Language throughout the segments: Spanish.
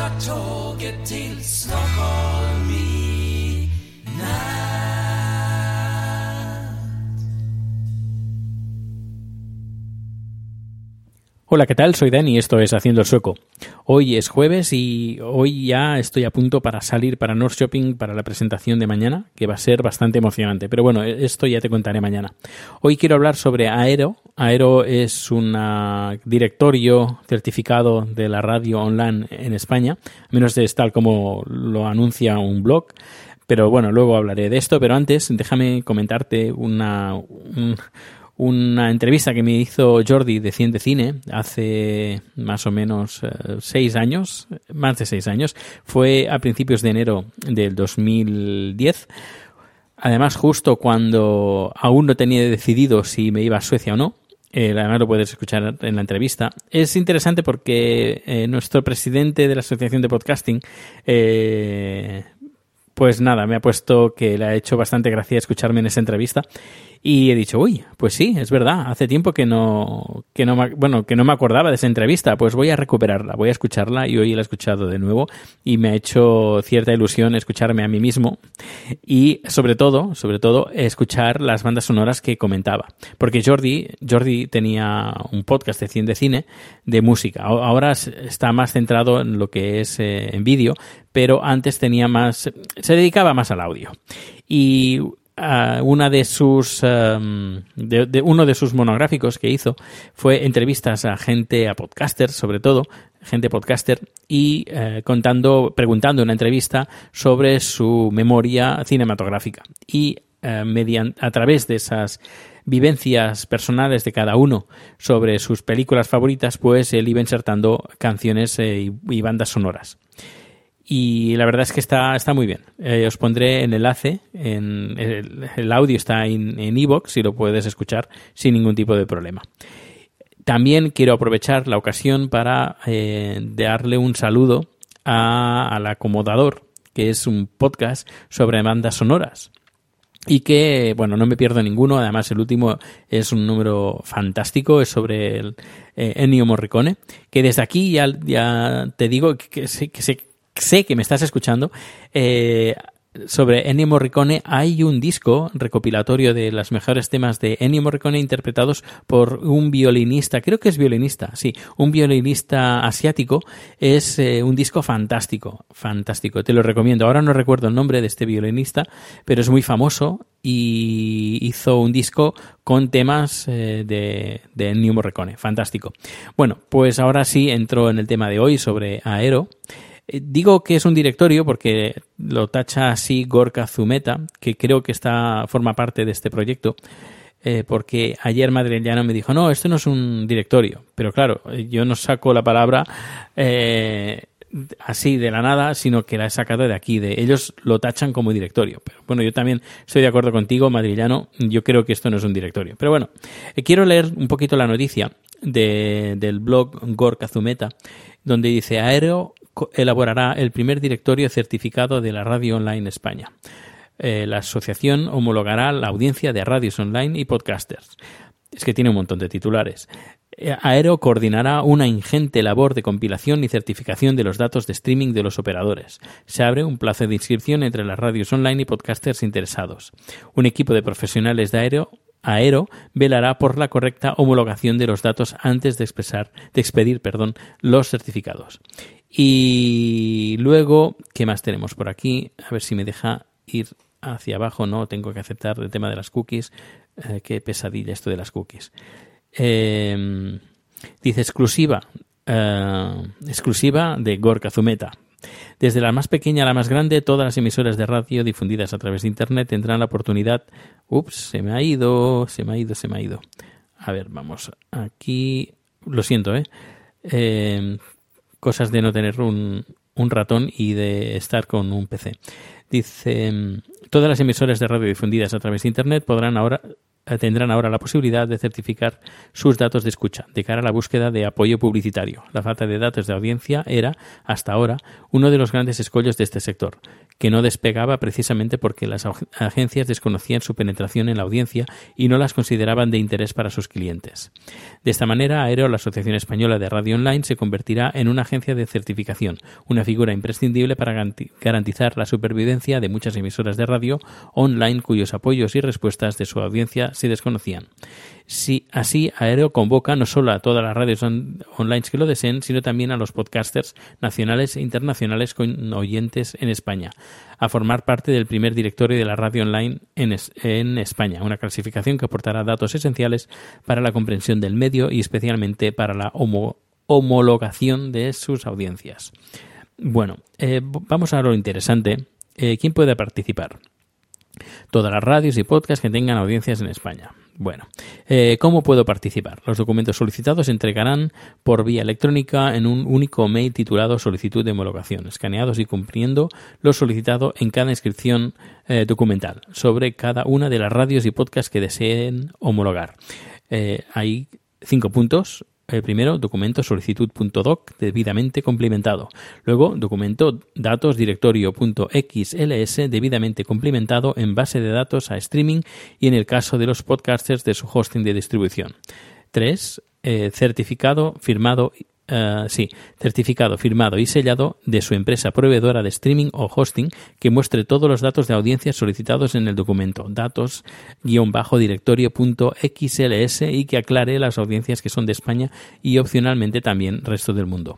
Tar tåget till Stockholm. Hola, ¿qué tal? Soy Dani y esto es Haciendo el Sueco. Hoy es jueves y hoy ya estoy a punto para salir para North Shopping para la presentación de mañana, que va a ser bastante emocionante. Pero bueno, esto ya te contaré mañana. Hoy quiero hablar sobre Aero. Aero es un directorio certificado de la radio online en España, a menos es tal como lo anuncia un blog. Pero bueno, luego hablaré de esto. Pero antes, déjame comentarte una, un, una entrevista que me hizo Jordi de Cien de Cine hace más o menos eh, seis años, más de seis años. Fue a principios de enero del 2010. Además, justo cuando aún no tenía decidido si me iba a Suecia o no. Eh, además lo puedes escuchar en la entrevista. Es interesante porque eh, nuestro presidente de la Asociación de Podcasting pues nada, me ha puesto que le ha hecho bastante gracia escucharme en esa entrevista y he dicho, uy, pues sí, es verdad, hace tiempo que no, que no, bueno, que no me acordaba de esa entrevista, pues voy a recuperarla, voy a escucharla y hoy la he escuchado de nuevo y me ha hecho cierta ilusión escucharme a mí mismo y sobre todo, sobre todo, escuchar las bandas sonoras que comentaba, porque Jordi, Jordi tenía un podcast de cine, de cine de música, ahora está más centrado en lo que es eh, en vídeo, pero antes tenía más, se dedicaba más al audio. Y Uh, una de sus um, de, uno de sus monográficos que hizo fue entrevistas a gente a podcasters sobre todo gente podcaster y uh, contando preguntando una entrevista sobre su memoria cinematográfica. Y mediante a través de esas vivencias personales de cada uno sobre sus películas favoritas pues él iba insertando canciones eh, y bandas sonoras y la verdad es que está, está muy bien. Eh, os pondré el enlace, en, el, audio está en Evox en y lo puedes escuchar sin ningún tipo de problema. También quiero aprovechar la ocasión para eh, darle un saludo a, al acomodador, que es un podcast sobre bandas sonoras. Y que, bueno, no me pierdo ninguno. Además, el último es un número fantástico. Es sobre el, eh, Ennio Morricone. Que desde aquí ya, ya te digo que, que, que, se, sé que me estás escuchando, eh, sobre Ennio Morricone hay un disco recopilatorio de los mejores temas de Ennio Morricone interpretados por un violinista, creo que es violinista, sí, un violinista asiático. Es eh, un disco fantástico, fantástico, te lo recomiendo. Ahora no recuerdo el nombre de este violinista, pero es muy famoso y hizo un disco con temas eh, de, de Ennio Morricone, fantástico. Bueno, pues ahora sí entro en el tema de hoy sobre Aero. Digo que es un directorio porque lo tacha así Gorka Zumeta, que creo que está, forma parte de este proyecto, eh, porque ayer Madrillano me dijo, no, esto no es un directorio. Pero claro, yo no saco la palabra eh, así de la nada, sino que la he sacado de aquí. De ellos lo tachan como directorio. Pero bueno, yo también estoy de acuerdo contigo, Madrillano. Yo creo que esto no es un directorio. Pero bueno, eh, quiero leer un poquito la noticia de, del blog Gorka Zumeta, donde dice Aero elaborará el primer directorio certificado de la radio online España. Eh, la asociación homologará la audiencia de radios online y podcasters. Es que tiene un montón de titulares. Eh, Aero coordinará una ingente labor de compilación y certificación de los datos de streaming de los operadores. Se abre un plazo de inscripción entre las radios online y podcasters interesados. Un equipo de profesionales de Aero Aero velará por la correcta homologación de los datos antes de, expresar, de expedir perdón, los certificados. Y luego, ¿qué más tenemos por aquí? A ver si me deja ir hacia abajo. No, tengo que aceptar el tema de las cookies. Eh, qué pesadilla esto de las cookies. Eh, dice exclusiva. eh, exclusiva de Gorka Zumeta. Desde la más pequeña a la más grande, todas las emisoras de radio difundidas a través de Internet tendrán la oportunidad... Ups, se me ha ido, se me ha ido, se me ha ido. A ver, vamos aquí... Lo siento, ¿eh? eh cosas de no tener un, un ratón y de estar con un PC. Dice, todas las emisoras de radio difundidas a través de Internet podrán ahora tendrán ahora la posibilidad de certificar sus datos de escucha de cara a la búsqueda de apoyo publicitario. La falta de datos de audiencia era, hasta ahora, uno de los grandes escollos de este sector, que no despegaba precisamente porque las agencias desconocían su penetración en la audiencia y no las consideraban de interés para sus clientes. De esta manera, Aero, la Asociación Española de Radio Online, se convertirá en una agencia de certificación, una figura imprescindible para garantizar la supervivencia de muchas emisoras de radio online cuyos apoyos y respuestas de su audiencia se desconocían. Si así Aéreo convoca no solo a todas las radios on online que lo deseen, sino también a los podcasters nacionales e internacionales con oyentes en España, a formar parte del primer directorio de la radio online en, es en España, una clasificación que aportará datos esenciales para la comprensión del medio y especialmente para la homo homologación de sus audiencias. Bueno, eh, vamos a lo interesante. Eh, ¿Quién puede participar? Todas las radios y podcasts que tengan audiencias en España. Bueno, eh, ¿cómo puedo participar? Los documentos solicitados se entregarán por vía electrónica en un único mail titulado solicitud de homologación, escaneados y cumpliendo lo solicitado en cada inscripción eh, documental sobre cada una de las radios y podcasts que deseen homologar. Eh, hay cinco puntos primero, documento solicitud.doc debidamente complementado. Luego, documento datos directorio.xls debidamente complementado en base de datos a streaming y en el caso de los podcasters de su hosting de distribución. 3. Eh, certificado firmado Uh, sí, certificado, firmado y sellado de su empresa proveedora de streaming o hosting que muestre todos los datos de audiencia solicitados en el documento, datos-directorio.xls y que aclare las audiencias que son de España y opcionalmente también resto del mundo.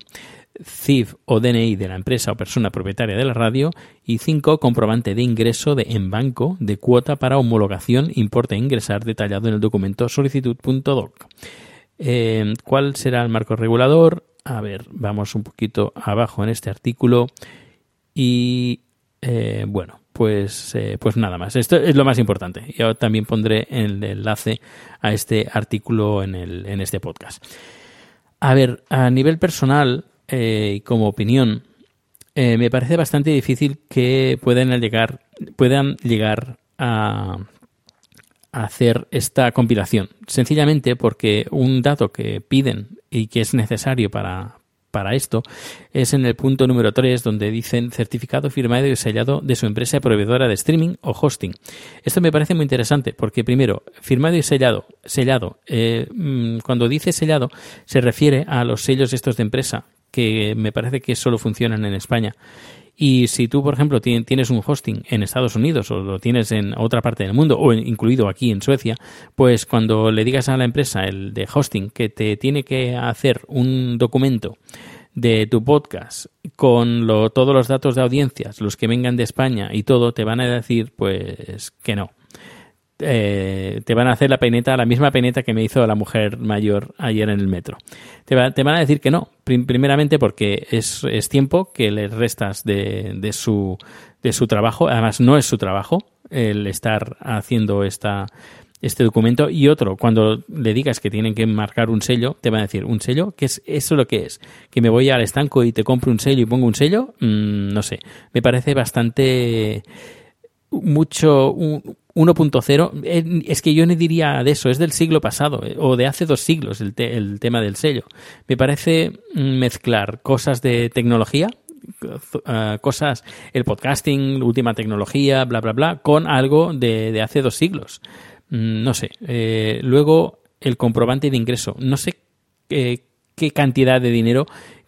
CIF o DNI de la empresa o persona propietaria de la radio y 5. Comprobante de ingreso de en banco de cuota para homologación importe a ingresar detallado en el documento solicitud.doc. Eh, ¿Cuál será el marco regulador? A ver, vamos un poquito abajo en este artículo y eh, bueno, pues, eh, pues nada más. Esto es lo más importante. Yo también pondré el enlace a este artículo en, el, en este podcast. A ver, a nivel personal y como opinión, me parece bastante difícil que puedan llegar, puedan llegar a, hacer esta compilación. Sencillamente porque un dato que piden y que es necesario para, para esto es en el punto número 3 donde dicen certificado firmado y sellado de su empresa proveedora de streaming o hosting. Esto me parece muy interesante porque primero, firmado y sellado, sellado, eh, mm, cuando dice sellado se refiere a los sellos estos de empresa que me parece que solo funcionan en España y si tú, por ejemplo, tienes un hosting en Estados Unidos o lo tienes en otra parte del mundo o incluido aquí en Suecia, pues cuando le digas a la empresa, el de hosting, que te tiene que hacer un documento de tu podcast con lo, todos los datos de audiencias, los que vengan de España y todo, te van a decir pues que no eh, te van a hacer la peineta, la misma peineta que me hizo la mujer mayor ayer en el metro. Te, van a decir que no, primeramente porque es, es, tiempo que le restas de, de, su, de su trabajo, además no es su trabajo el estar haciendo esta, este documento y otro, cuando le digas que tienen que marcar un sello, te van a decir, ¿un sello? ¿Qué es eso lo que es? ¿Que me voy al estanco y te compro un sello y pongo un sello? Mm, no sé, me parece bastante mucho 1.0 eh, es que yo no diría de eso, es del siglo pasado eh, o de hace dos siglos el, te, el tema del sello. Me parece mezclar cosas de tecnología, uh, cosas, el podcasting, última tecnología, bla, bla, bla, con algo de, de hace dos siglos. Mm, no sé. Eh, luego, el comprobante de ingreso. No sé qué cantidad de dinero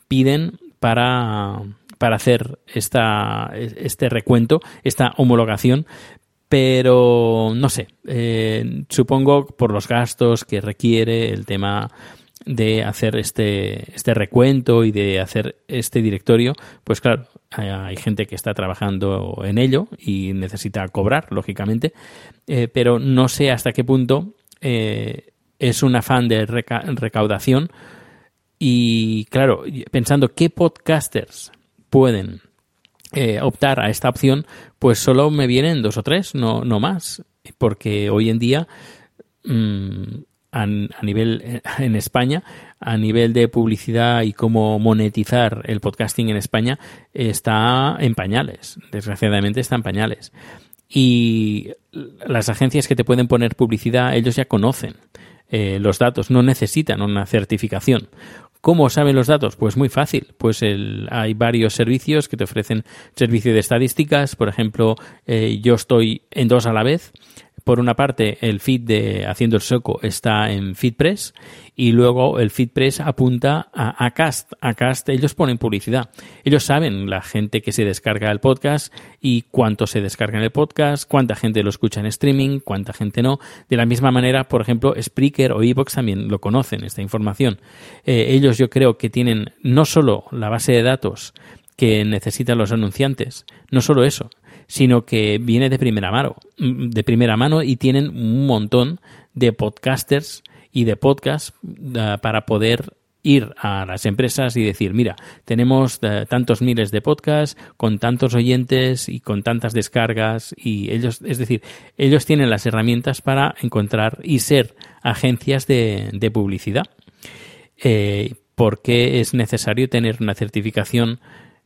piden para para hacer esta, este recuento, esta homologación, pero no sé, eh, supongo por los gastos que requiere el tema de hacer este, este recuento y de hacer este directorio, pues claro, hay, gente que está trabajando en ello y necesita cobrar, lógicamente, eh, pero no sé hasta qué punto eh, es un afán de reca- recaudación y claro, pensando qué podcasters pueden eh, optar a esta opción, pues solo me vienen dos o tres, no, no más, porque hoy en día mm, a, nivel en España, a nivel de publicidad y cómo monetizar el podcasting en España está en pañales, desgraciadamente está en pañales. Y las agencias que te pueden poner publicidad, ellos ya conocen eh, los datos, no necesitan una certificación. ¿Cómo saben los datos? Pues muy fácil. Pues el- hay varios servicios que te ofrecen servicio de estadísticas. Por ejemplo, eh, yo estoy en dos a la vez. Por una parte, el feed de Haciendo el Soco está en FeedPress y luego el FeedPress apunta a Acast. Acast, ellos ponen publicidad. Ellos saben la gente que se descarga el podcast y cuánto se descarga en el podcast, cuánta gente lo escucha en streaming, cuánta gente no. De la misma manera, por ejemplo, Spreaker o Evox también lo conocen, esta información. Eh, ellos yo creo que tienen no solo la base de datos que necesitan los anunciantes, no solo eso, sino que viene de primera mano, mm, de primera mano y tienen un montón de podcasters y de podcasts eh, para poder ir a las empresas y decir, mira, tenemos eh, tantos miles de podcasts con tantos oyentes y con tantas descargas y ellos, es decir, ellos tienen las herramientas para encontrar y ser agencias de, publicidad. Eh, ¿Por qué es necesario tener una certificación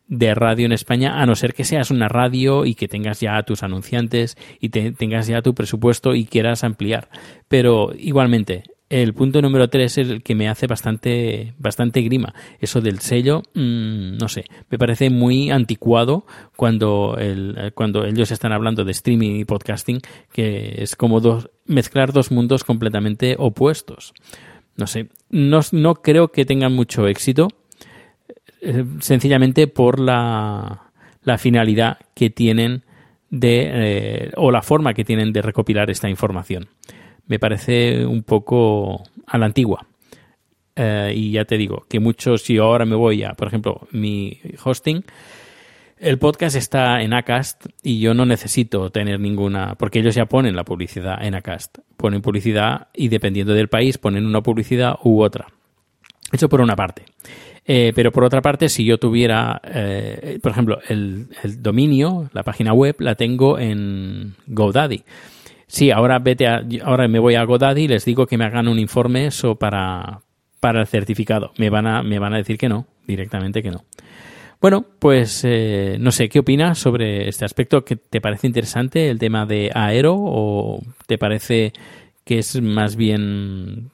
de radio en España, a no ser que seas una radio y que tengas ya tus anunciantes y te- tengas ya tu presupuesto y quieras ampliar. Pero igualmente, el punto número tres es el que me hace bastante, bastante grima. Eso del sello, mm, no sé, me parece muy anticuado cuando, el, cuando ellos están hablando de streaming y podcasting, que es como dos, mezclar dos mundos completamente opuestos. No sé, no, no creo que tengan mucho éxito eh, sencillamente por la, finalidad que tienen de eh, o la forma que tienen de recopilar esta información. Me parece un poco a la antigua. Eh, y ya te digo que muchos, si ahora me voy a, por ejemplo, mi hosting, el podcast está en Acast y yo no necesito tener ninguna, porque ellos ya ponen la publicidad en Acast. Ponen publicidad y dependiendo del país ponen una publicidad u otra. Eso por una parte. Eh, pero por otra parte, si yo tuviera, eh, por ejemplo, el, dominio, la página web, la tengo en GoDaddy. Sí, ahora vete a, ahora me voy a GoDaddy y les digo que me hagan un informe eso para, para el certificado. Me van a, me van a decir que no, directamente que no. Bueno, pues eh, no sé, ¿qué opinas sobre este aspecto? ¿Qué ¿Te parece interesante el tema de Aero o te parece que es más bien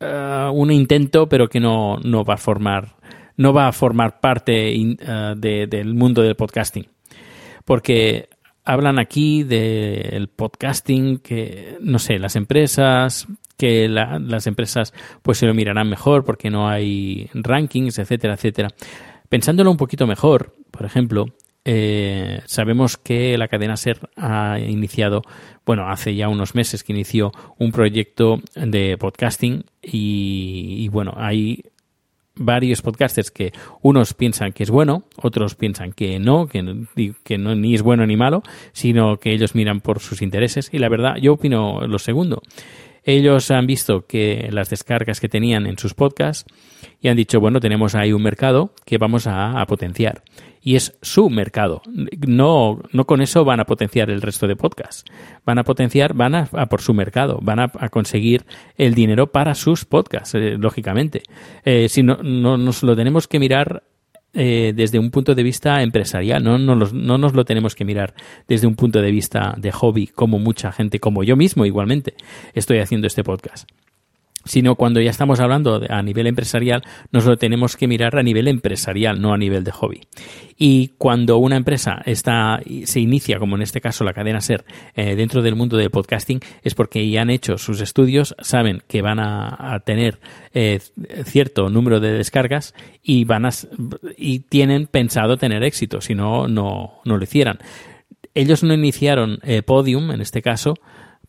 eh, un intento, pero que no, no va a formar no va a formar parte eh, de- del mundo del podcasting. Porque hablan aquí del podcasting, que no sé, las empresas, que la- las empresas pues se lo mirarán mejor porque no hay rankings, etcétera, etcétera. Pensándolo un poquito mejor, por ejemplo, eh, sabemos que la cadena SER ha iniciado, bueno, hace ya unos meses que inició un proyecto de podcasting y, bueno, hay varios podcasters que unos piensan que es bueno, otros piensan que no, que, que no, ni es bueno ni malo, sino que ellos miran por sus intereses. Y la verdad, yo opino lo segundo. Ellos han visto que las descargas que tenían en sus podcasts y han dicho, bueno, tenemos ahí un mercado que vamos a, potenciar. Y es su mercado. No, no con eso van a potenciar el resto de podcasts. Van a potenciar, van a, por su mercado, van a, a conseguir el dinero para sus podcasts, eh, lógicamente. Eh, si no, no nos lo tenemos que mirar eh, desde un punto de vista empresarial, no, no, los- no nos lo tenemos que mirar desde un punto de vista de hobby, como mucha gente, como yo mismo igualmente, estoy haciendo este podcast sino cuando ya estamos hablando a nivel empresarial, nos lo tenemos que mirar a nivel empresarial, no a nivel de hobby. Y cuando una empresa está, se inicia, como en este caso la cadena SER, eh, dentro del mundo del podcasting, es porque ya han hecho sus estudios, saben que van a, tener eh, cierto número de descargas y van a, y tienen pensado tener éxito, si no, no, no lo hicieran ellos no iniciaron eh, Podium, en este caso,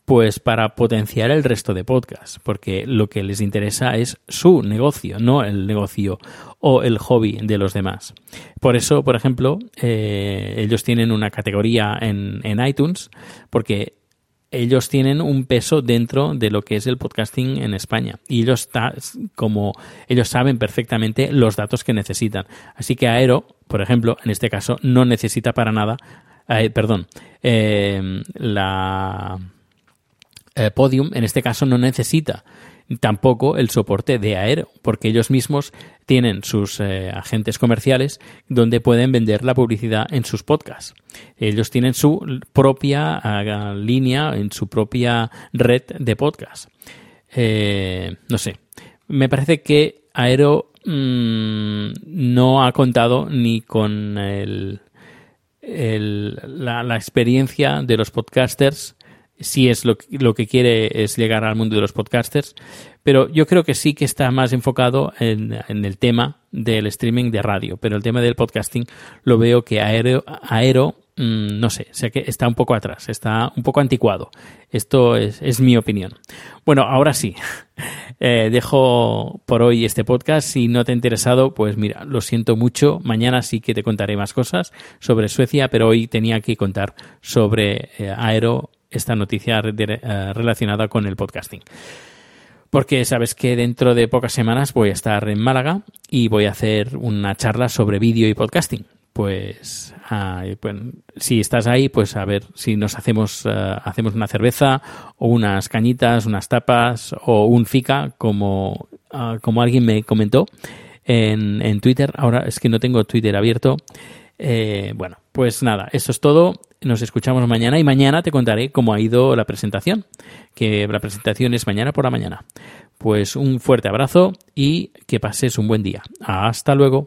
pues para potenciar el resto de podcasts, porque lo que les interesa es su negocio, no el negocio o el hobby de los demás. Por eso, por ejemplo, eh, ellos tienen una categoría en, en iTunes, porque ellos tienen un peso dentro de lo que es el podcasting en España y ellos está, como ellos saben perfectamente los datos que necesitan. Así que Aero, por ejemplo, en este caso no necesita para nada, eh, perdón, eh, la eh, Podium en este caso no necesita tampoco el soporte de Aero, porque ellos mismos tienen sus eh, agentes comerciales donde pueden vender la publicidad en sus podcasts. Ellos tienen su propia uh, línea, en su propia red de podcast. Eh, no sé, me parece que Aero mmm, no ha contado ni con el, la experiencia de los podcasters si es lo, lo, que quiere es llegar al mundo de los podcasters, pero yo creo que sí que está más enfocado en, en el tema del streaming de radio, pero el tema del podcasting lo veo que Aero, Aero mmm, no sé, sé que está un poco atrás, está un poco anticuado. Esto es, es mi opinión. Bueno, ahora sí, eh, dejo por hoy este podcast. Si no te ha interesado, pues mira, lo siento mucho. Mañana sí que te contaré más cosas sobre Suecia, pero hoy tenía que contar sobre eh, Aero esta noticia uh, relacionada con el podcasting. Porque sabes que dentro de pocas semanas voy a estar en Málaga y voy a hacer una charla sobre vídeo y podcasting. Pues, uh, pues, si estás ahí, pues a ver si nos hacemos, uh, hacemos una cerveza o unas cañitas, unas tapas o un fica, como, como alguien me comentó en, en Twitter. Ahora es que no tengo Twitter abierto. Eh, bueno, pues nada, eso es todo. Nos escuchamos mañana y mañana te contaré cómo ha ido la presentación, que la presentación es mañana por la mañana. Pues un fuerte abrazo y que pases un buen día. Hasta luego.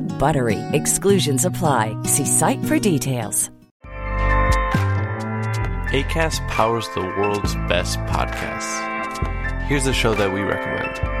BUTTERY. Exclusions apply. See site for details. ACAST powers the world's best podcasts. Here's a show that we recommend.